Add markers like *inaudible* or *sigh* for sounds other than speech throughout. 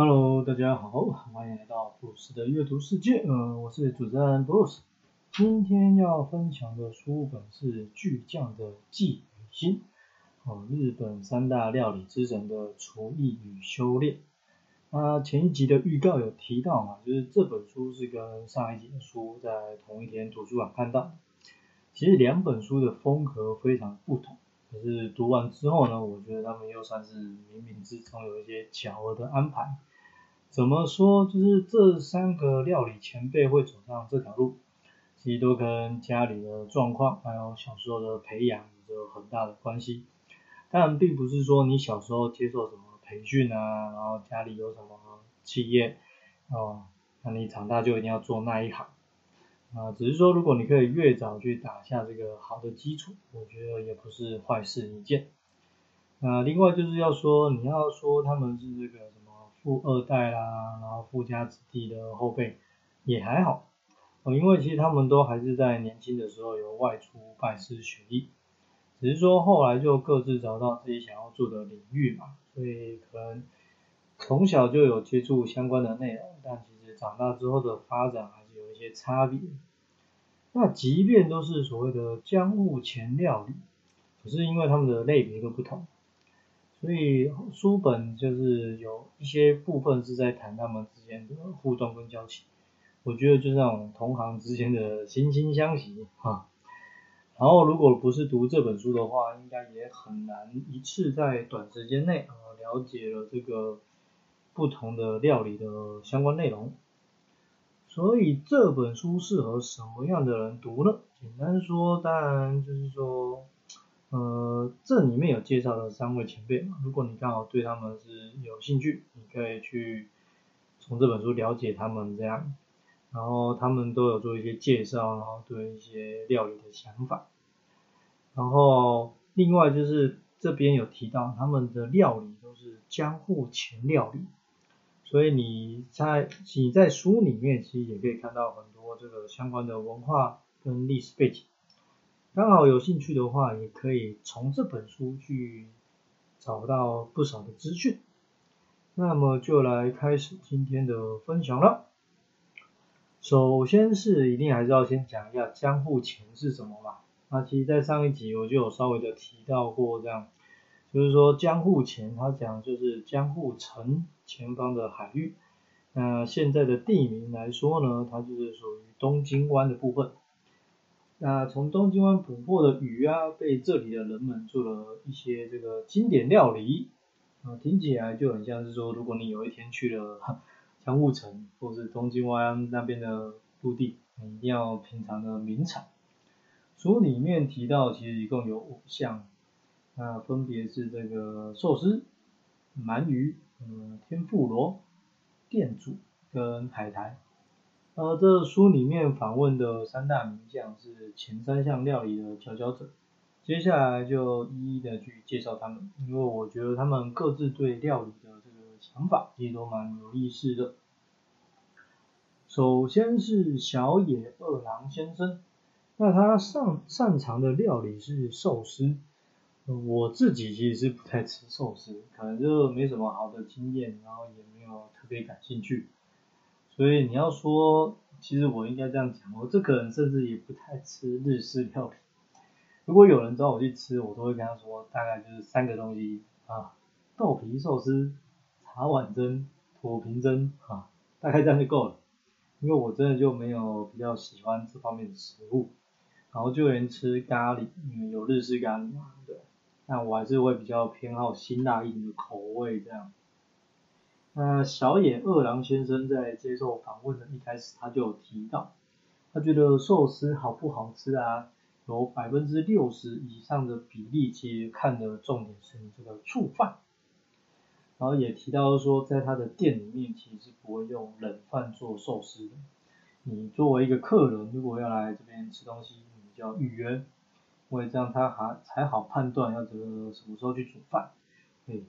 Hello，大家好，欢迎来到布鲁斯的阅读世界。呃，我是主持人布鲁斯。今天要分享的书本是《巨匠的寄语心》，哦，日本三大料理之神的厨艺与修炼。那前一集的预告有提到嘛，就是这本书是跟上一集的书在同一天图书馆看到。其实两本书的风格非常不同。可是读完之后呢，我觉得他们又算是冥冥之中有一些巧合的安排。怎么说？就是这三个料理前辈会走上这条路，其实都跟家里的状况还有小时候的培养有着很大的关系。当然，并不是说你小时候接受什么培训啊，然后家里有什么企业哦，那你长大就一定要做那一行。啊，只是说如果你可以越早去打下这个好的基础，我觉得也不是坏事一件。那另外就是要说，你要说他们是这个富二代啦，然后富家子弟的后辈，也还好。哦，因为其实他们都还是在年轻的时候有外出拜师学艺，只是说后来就各自找到自己想要做的领域嘛，所以可能从小就有接触相关的内容，但其实长大之后的发展还是有一。些差别，那即便都是所谓的江户前料理，可是因为他们的类别都不同，所以书本就是有一些部分是在谈他们之间的互动跟交情，我觉得就是那种同行之间的惺惺相惜哈。然后如果不是读这本书的话，应该也很难一次在短时间内啊了解了这个不同的料理的相关内容。所以这本书适合什么样的人读呢？简单说，当然就是说，呃，这里面有介绍了三位前辈嘛。如果你刚好对他们是有兴趣，你可以去从这本书了解他们这样。然后他们都有做一些介绍，然后对一些料理的想法。然后另外就是这边有提到他们的料理都是江户前料理。所以你在你在书里面其实也可以看到很多这个相关的文化跟历史背景，刚好有兴趣的话，也可以从这本书去找到不少的资讯。那么就来开始今天的分享了。首先是一定还是要先讲一下江户前是什么嘛？那其实，在上一集我就有稍微的提到过这样。就是说江户前，他讲就是江户城前方的海域。那现在的地名来说呢，它就是属于东京湾的部分。那从东京湾捕获的鱼啊，被这里的人们做了一些这个经典料理。啊，听起来就很像是说，如果你有一天去了 *laughs* 江户城或是东京湾那边的陆地，你一定要品尝的名产。书里面提到，其实一共有五项。那分别是这个寿司、鳗鱼、嗯天妇罗、店主跟海苔。呃，这书里面访问的三大名将是前三项料理的佼佼者。接下来就一一的去介绍他们，因为我觉得他们各自对料理的这个想法也都蛮有意思的。首先是小野二郎先生，那他擅擅长的料理是寿司。我自己其实是不太吃寿司，可能就没什么好的经验，然后也没有特别感兴趣。所以你要说，其实我应该这样讲，我这个人甚至也不太吃日式料理。如果有人找我去吃，我都会跟他说，大概就是三个东西啊，豆皮寿司、茶碗蒸、土瓶蒸啊，大概这样就够了。因为我真的就没有比较喜欢这方面的食物，然后就连吃咖喱，因为有日式咖喱嘛，对。但我还是会比较偏好辛辣一点的口味这样。那小野二郎先生在接受访问的一开始，他就提到，他觉得寿司好不好吃啊，有百分之六十以上的比例，其实看的重点是这个醋饭。然后也提到说，在他的店里面其实是不会用冷饭做寿司的。你作为一个客人，如果要来这边吃东西，你就要预约。因为这样他还才好判断要这个什么时候去煮饭，对，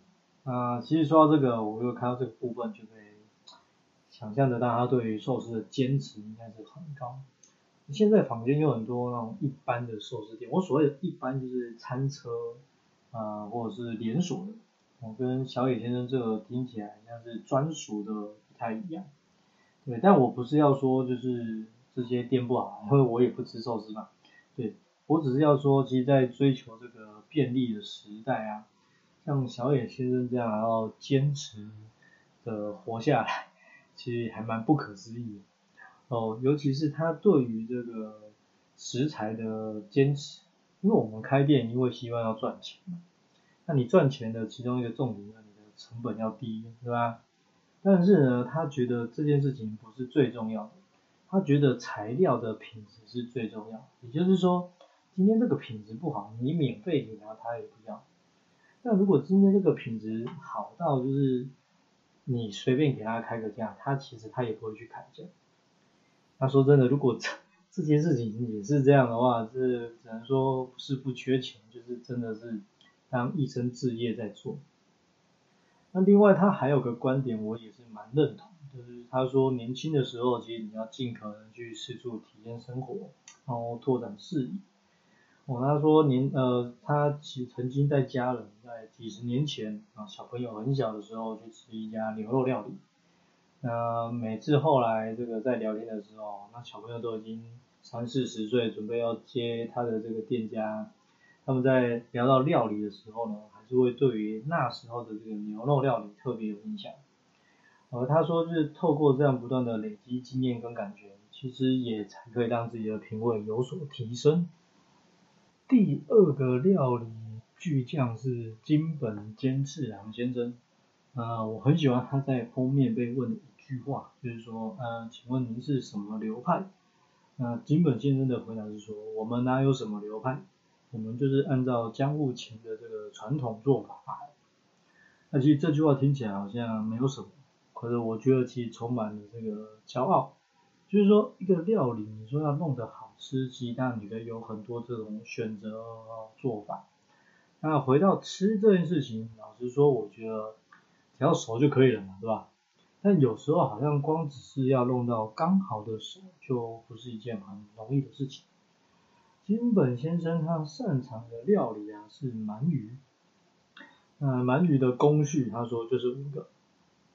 啊，其实说到这个，我又看到这个部分，就可以想象得到他对于寿司的坚持应该是很高。现在坊间有很多那种一般的寿司店，我所谓的一般就是餐车啊，或者是连锁的，我跟小野先生这个听起来像是专属的不太一样。对，但我不是要说就是这些店不好，*laughs* 因为我也不吃寿司嘛。对，我只是要说，其实，在追求这个便利的时代啊，像小野先生这样然后坚持的活下来，其实还蛮不可思议的。哦，尤其是他对于这个食材的坚持，因为我们开店因为希望要赚钱嘛，那你赚钱的其中一个重点，那你的成本要低，对吧？但是呢，他觉得这件事情不是最重要的，他觉得材料的品质是最重要。也就是说，今天这个品质不好，你免费给他，他也不要。那如果今天这个品质好到就是你随便给他开个价，他其实他也不会去砍价。他说真的，如果这这件事情也是这样的话，这只能说不是不缺钱，就是真的是当一生志业在做。那另外他还有个观点，我也是蛮认同，就是他说年轻的时候，其实你要尽可能去四处体验生活，然后拓展视野。哦，他说年呃，他其曾经在家人在几十年前啊，小朋友很小的时候去吃一家牛肉料理。那每次后来这个在聊天的时候，那小朋友都已经三四十岁，准备要接他的这个店家，他们在聊到料理的时候呢。还是会对于那时候的这个牛肉料理特别有印象，而他说就是透过这样不断的累积经验跟感觉，其实也才可以让自己的品味有所提升。第二个料理巨匠是金本兼次郎先生，呃，我很喜欢他在封面被问的一句话，就是说，呃，请问您是什么流派？那金本先生的回答是说，我们哪有什么流派？我们就是按照江户前的这个传统做法。那其实这句话听起来好像没有什么，可是我觉得其实充满了这个骄傲。就是说一个料理，你说要弄得好吃，其实当然你可以有很多这种选择做法。那回到吃这件事情，老实说，我觉得只要熟就可以了嘛，对吧？但有时候好像光只是要弄到刚好的熟，就不是一件很容易的事情。金本先生他擅长的料理啊是鳗鱼，那鳗鱼的工序他说就是五个：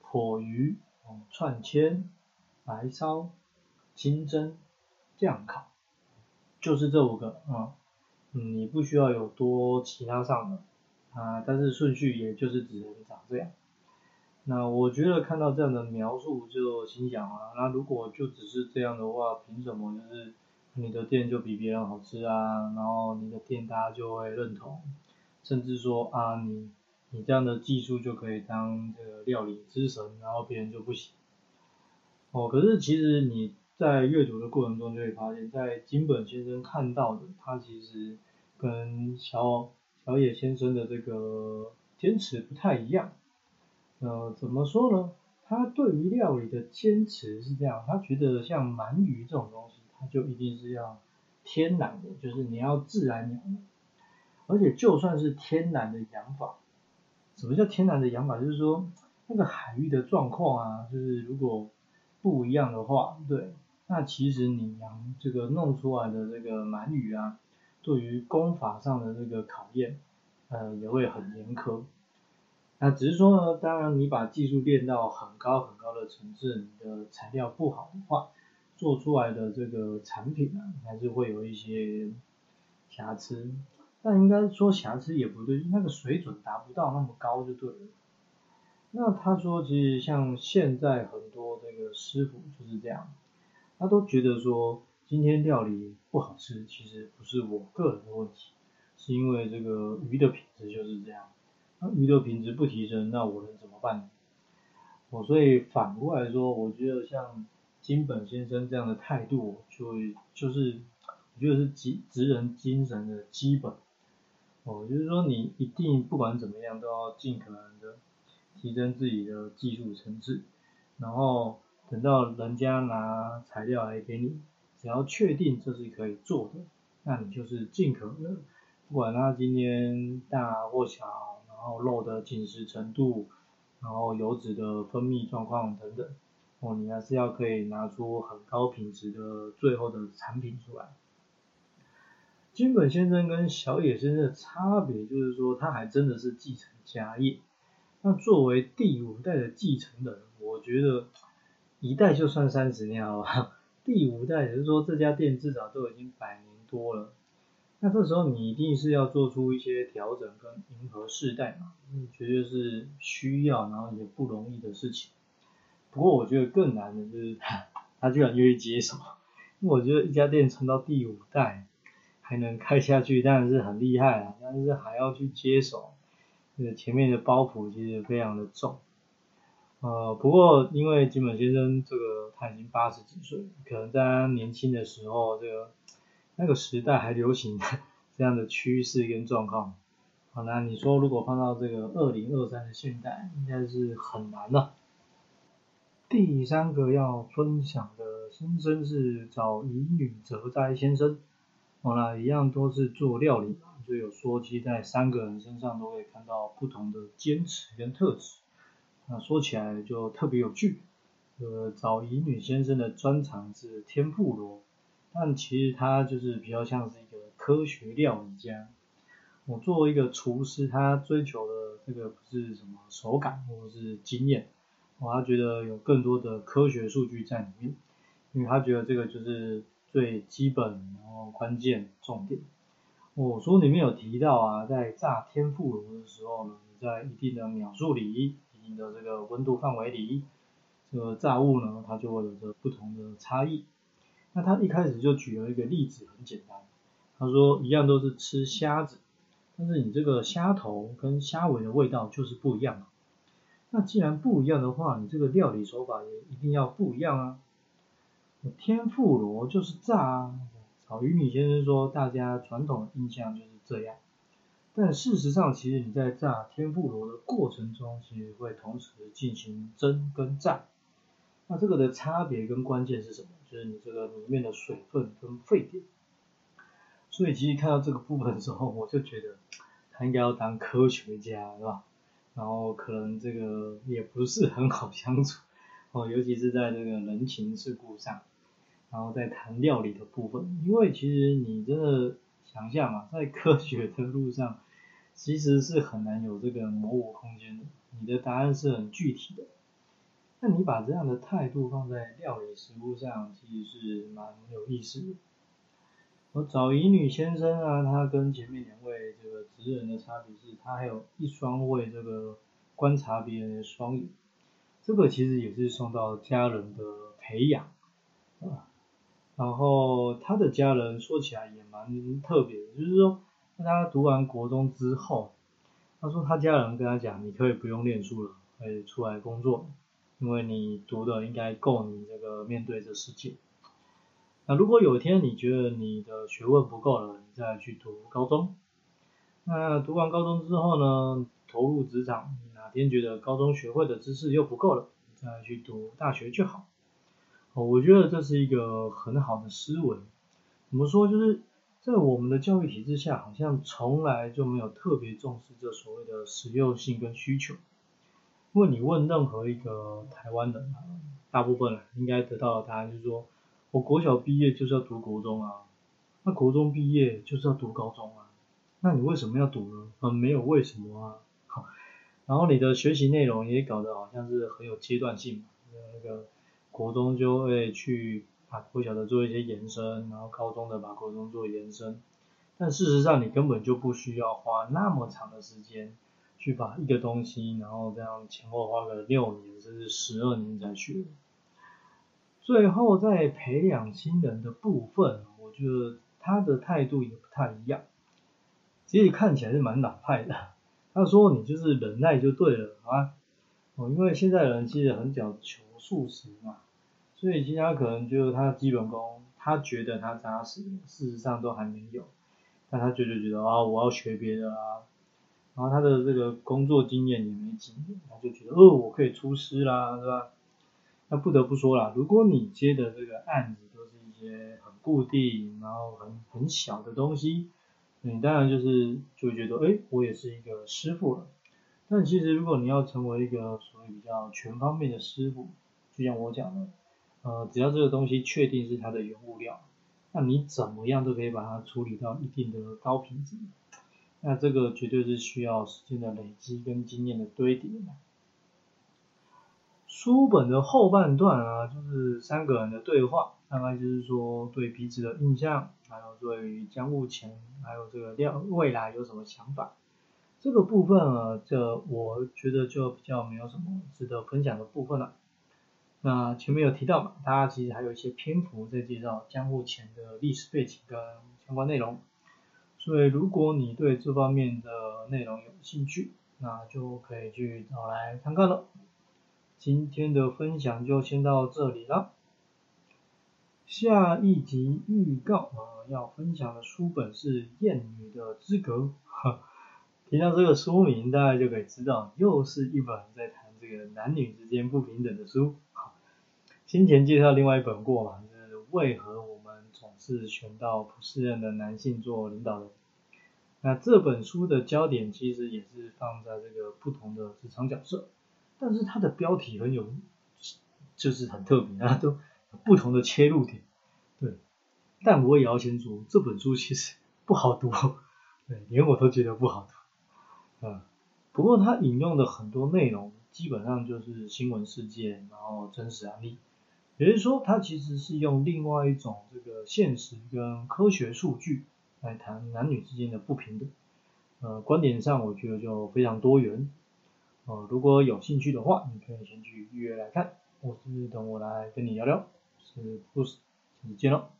火鱼、串签、白烧、清蒸、酱烤，就是这五个啊。你不需要有多其他上的啊，但是顺序也就是只能长这样。那我觉得看到这样的描述就心想啊，那如果就只是这样的话，凭什么就是？你的店就比别人好吃啊，然后你的店大家就会认同，甚至说啊你你这样的技术就可以当这个料理之神，然后别人就不行。哦，可是其实你在阅读的过程中就会发现，在金本先生看到的，他其实跟小小野先生的这个坚持不太一样。呃，怎么说呢？他对于料理的坚持是这样，他觉得像鳗鱼这种东西。它就一定是要天然的，就是你要自然养的，而且就算是天然的养法，什么叫天然的养法？就是说那个海域的状况啊，就是如果不一样的话，对，那其实你养这个弄出来的这个鳗鱼啊，对于功法上的这个考验，呃，也会很严苛。那只是说呢，当然你把技术练到很高很高的层次，你的材料不好的话。做出来的这个产品啊，还是会有一些瑕疵，但应该说瑕疵也不对，那个水准达不到那么高就对了。那他说，其实像现在很多这个师傅就是这样，他都觉得说今天料理不好吃，其实不是我个人的问题，是因为这个鱼的品质就是这样，那鱼的品质不提升，那我能怎么办呢？我所以反过来说，我觉得像。金本先生这样的态度，就就是，我觉得是职职人精神的基本。哦，就是说你一定不管怎么样，都要尽可能的提升自己的技术层次。然后等到人家拿材料来给你，只要确定这是可以做的，那你就是尽可能，不管它今天大或小，然后肉的紧实程度，然后油脂的分泌状况等等。哦，你还是要可以拿出很高品质的最后的产品出来。金本先生跟小野先生的差别就是说，他还真的是继承家业，那作为第五代的继承人，我觉得一代就算三十年好吧，*laughs* 第五代也就是说这家店至少都已经百年多了。那这时候你一定是要做出一些调整跟迎合世代嘛，绝对是需要，然后也不容易的事情。不过我觉得更难的就是他，*laughs* 他居然愿意接手，因为我觉得一家店撑到第五代还能开下去，当然是很厉害啊，但是还要去接手，这个前面的包袱其实非常的重。呃，不过因为吉本先生这个他已经八十几岁，可能在他年轻的时候这个。那个时代还流行这样的趋势跟状况，好，那你说如果放到这个二零二三的现代，应该是很难了。第三个要分享的先生是找乙女哲哉先生，好啦，一样都是做料理，就有说其在三个人身上都会看到不同的坚持跟特质，那说起来就特别有趣。呃，找乙女先生的专长是天妇罗。但其实他就是比较像是一个科学料理家。我作为一个厨师，他追求的这个不是什么手感或者是经验，我他觉得有更多的科学数据在里面，因为他觉得这个就是最基本然后关键重点。我书里面有提到啊，在炸天妇罗的时候呢，你在一定的秒数里，你的这个温度范围里，这个炸物呢，它就会有着不同的差异。那他一开始就举了一个例子，很简单。他说一样都是吃虾子，但是你这个虾头跟虾尾的味道就是不一样。那既然不一样的话，你这个料理手法也一定要不一样啊。天妇罗就是炸啊。草鱼女先生说，大家传统印象就是这样。但事实上，其实你在炸天妇罗的过程中，其实会同时进行蒸跟炸。那这个的差别跟关键是什么？就是你这个里面的水分跟沸点。所以其实看到这个部分的时候，我就觉得他应该要当科学家，是吧？然后可能这个也不是很好相处哦，尤其是在这个人情世故上，然后在谈料理的部分，因为其实你真的想象嘛，在科学的路上，其实是很难有这个模糊空间的，你的答案是很具体的。那你把这样的态度放在料理食物上，其实是蛮有意思的。我找乙女先生啊，他跟前面两位这个职人的差别是，他还有一双会这个观察别人的双眼，这个其实也是受到家人的培养啊。然后他的家人说起来也蛮特别的，就是说他读完国中之后，他说他家人跟他讲，你可以不用念书了，可以出来工作。因为你读的应该够你这个面对这世界。那如果有一天你觉得你的学问不够了，你再去读高中。那读完高中之后呢，投入职场，哪天觉得高中学会的知识又不够了，再去读大学就好。哦，我觉得这是一个很好的思维。怎么说？就是在我们的教育体制下，好像从来就没有特别重视这所谓的实用性跟需求。问你问任何一个台湾人，大部分人应该得到的答案就是说，我国小毕业就是要读国中啊，那国中毕业就是要读高中啊，那你为什么要读呢？嗯，没有为什么啊。*laughs* 然后你的学习内容也搞得好像是很有阶段性嘛，那个国中就会去把国小的做一些延伸，然后高中的把国中做延伸，但事实上你根本就不需要花那么长的时间。去把一个东西，然后这样前后花个六年甚至十二年才学。最后在培养新人的部分，我觉得他的态度也不太一样。其实看起来是蛮老派的。他说你就是忍耐就对了啊。哦，因为现在人其实很讲求速食嘛，所以其他可能就是他基本功，他觉得他扎实，事实上都还没有。但他就就觉得啊，我要学别的啊。然后他的这个工作经验也没几年，他就觉得哦，我可以出师啦，是吧？那不得不说啦，如果你接的这个案子都是一些很固定，然后很很小的东西，你当然就是就会觉得，哎，我也是一个师傅了。但其实如果你要成为一个所谓比较全方面的师傅，就像我讲的，呃，只要这个东西确定是它的原物料，那你怎么样都可以把它处理到一定的高品质。那这个绝对是需要时间的累积跟经验的堆叠。书本的后半段啊，就是三个人的对话，大概就是说对彼此的印象，还有对于将目前还有这个料未来有什么想法。这个部分啊，这我觉得就比较没有什么值得分享的部分了。那前面有提到嘛，它其实还有一些篇幅在介绍江户前的历史背景跟相关内容。所以如果你对这方面的内容有兴趣，那就可以去找来看看了。今天的分享就先到这里啦。下一集预告啊，要分享的书本是《艳女的资格》。*laughs* 听到这个书名，大家就可以知道，又是一本在谈这个男女之间不平等的书。先前介绍另外一本过嘛，就是为何我们总是选到不适任的男性做领导人。那这本书的焦点其实也是放在这个不同的职场角色。但是它的标题很有，就是很特别啊，都不同的切入点，对。但我也要先说，这本书其实不好读，对，连我都觉得不好读，啊。不过它引用的很多内容，基本上就是新闻事件，然后真实案例，也就是说，它其实是用另外一种这个现实跟科学数据来谈男女之间的不平等，呃，观点上我觉得就非常多元。呃，如果有兴趣的话，你可以先去预约来看，或是等我来跟你聊聊，是 boss，再见喽。